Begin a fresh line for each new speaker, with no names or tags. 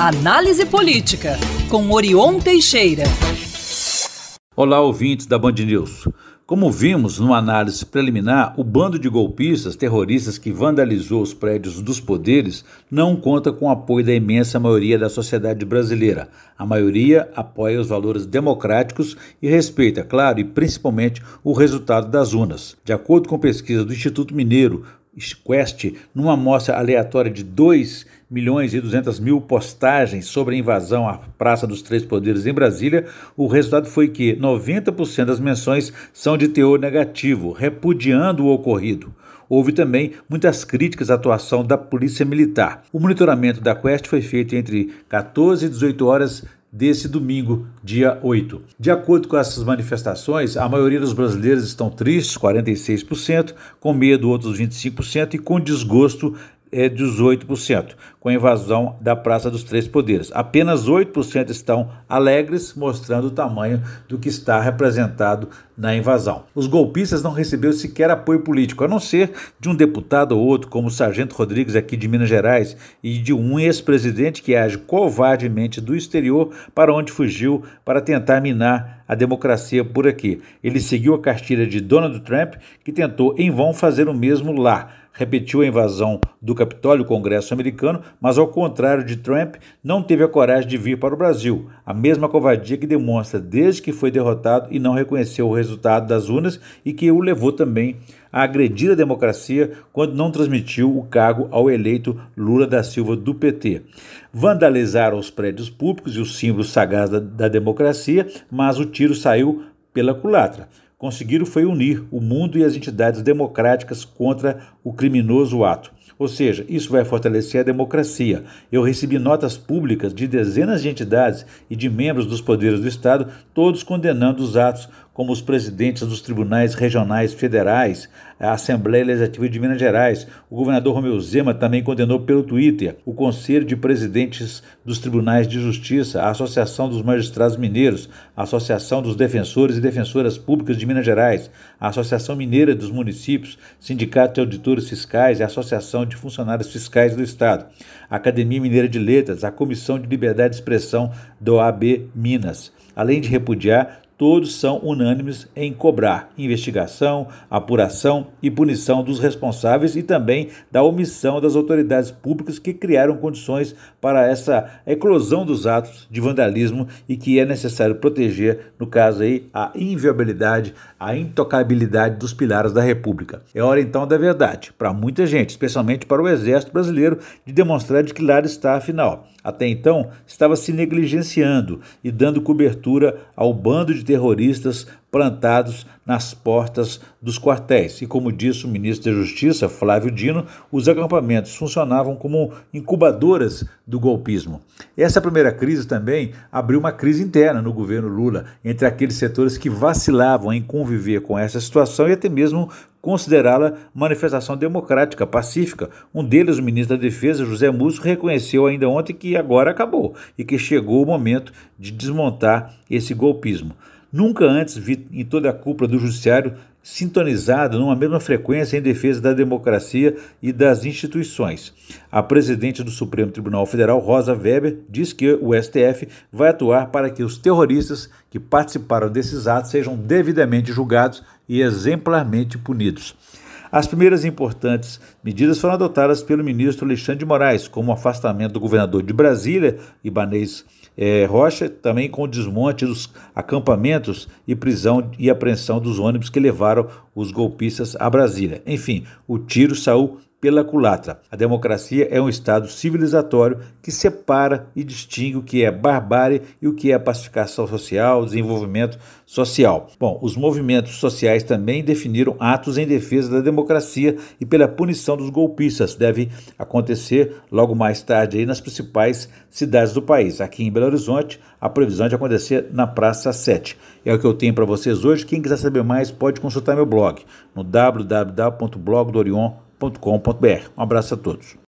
Análise Política, com Orion Teixeira.
Olá, ouvintes da Band News. Como vimos numa análise preliminar, o bando de golpistas terroristas que vandalizou os prédios dos poderes não conta com o apoio da imensa maioria da sociedade brasileira. A maioria apoia os valores democráticos e respeita, claro, e principalmente o resultado das urnas. De acordo com pesquisa do Instituto Mineiro, Quest, numa amostra aleatória de 2 milhões e 200 mil postagens sobre a invasão à Praça dos Três Poderes em Brasília, o resultado foi que 90% das menções são de teor negativo, repudiando o ocorrido. Houve também muitas críticas à atuação da Polícia Militar. O monitoramento da Quest foi feito entre 14 e 18 horas desse domingo, dia 8. De acordo com essas manifestações, a maioria dos brasileiros estão tristes, 46%, com medo, outros 25%, e com desgosto, 18%, com a invasão da Praça dos Três Poderes. Apenas 8% estão alegres, mostrando o tamanho do que está representado na invasão. Os golpistas não receberam sequer apoio político, a não ser de um deputado ou outro, como o Sargento Rodrigues aqui de Minas Gerais, e de um ex-presidente que age covardemente do exterior para onde fugiu para tentar minar a democracia por aqui. Ele seguiu a cartilha de Donald Trump, que tentou em vão fazer o mesmo lá repetiu a invasão do Capitólio, Congresso americano, mas ao contrário de Trump, não teve a coragem de vir para o Brasil, a mesma covardia que demonstra desde que foi derrotado e não reconheceu o resultado das urnas e que o levou também a agredir a democracia quando não transmitiu o cargo ao eleito Lula da Silva do PT. Vandalizaram os prédios públicos e os símbolos sagrados da, da democracia, mas o tiro saiu pela culatra conseguiram foi unir o mundo e as entidades democráticas contra o criminoso ato. Ou seja, isso vai fortalecer a democracia. Eu recebi notas públicas de dezenas de entidades e de membros dos poderes do Estado, todos condenando os atos, como os presidentes dos tribunais regionais federais, a Assembleia Legislativa de Minas Gerais. O governador Romeu Zema também condenou pelo Twitter o Conselho de Presidentes dos Tribunais de Justiça, a Associação dos Magistrados Mineiros, a Associação dos Defensores e Defensoras Públicas de Minas Gerais, a Associação Mineira dos Municípios, Sindicato de Auditores Fiscais e a Associação de Funcionários Fiscais do Estado, a Academia Mineira de Letras, a Comissão de Liberdade de Expressão do OAB Minas. Além de repudiar todos são unânimes em cobrar investigação, apuração e punição dos responsáveis e também da omissão das autoridades públicas que criaram condições para essa eclosão dos atos de vandalismo e que é necessário proteger, no caso aí, a inviolabilidade, a intocabilidade dos pilares da República. É hora então da verdade, para muita gente, especialmente para o Exército Brasileiro, de demonstrar de que lado está afinal. Até então, estava se negligenciando e dando cobertura ao bando de terroristas plantados nas portas dos quartéis. E como disse o ministro da Justiça, Flávio Dino, os acampamentos funcionavam como incubadoras do golpismo. Essa primeira crise também abriu uma crise interna no governo Lula, entre aqueles setores que vacilavam em conviver com essa situação e até mesmo considerá-la manifestação democrática, pacífica. Um deles, o ministro da Defesa, José Múcio, reconheceu ainda ontem que agora acabou e que chegou o momento de desmontar esse golpismo. Nunca antes vi em toda a cúpula do Judiciário sintonizado numa mesma frequência em defesa da democracia e das instituições. A presidente do Supremo Tribunal Federal, Rosa Weber, diz que o STF vai atuar para que os terroristas que participaram desses atos sejam devidamente julgados e exemplarmente punidos. As primeiras importantes medidas foram adotadas pelo ministro Alexandre de Moraes, como o afastamento do governador de Brasília, Ibanês é, Rocha, também com o desmonte dos acampamentos e prisão e apreensão dos ônibus que levaram os golpistas a Brasília. Enfim, o tiro saiu pela culatra. A democracia é um Estado civilizatório que separa e distingue o que é barbárie e o que é pacificação social, desenvolvimento social. Bom, os movimentos sociais também definiram atos em defesa da democracia e pela punição dos golpistas. Deve acontecer logo mais tarde aí nas principais cidades do país. Aqui em Belo Horizonte, a previsão de acontecer na Praça 7. É o que eu tenho para vocês hoje. Quem quiser saber mais pode consultar meu blog no www.blogdorion.com.br. Um abraço a todos.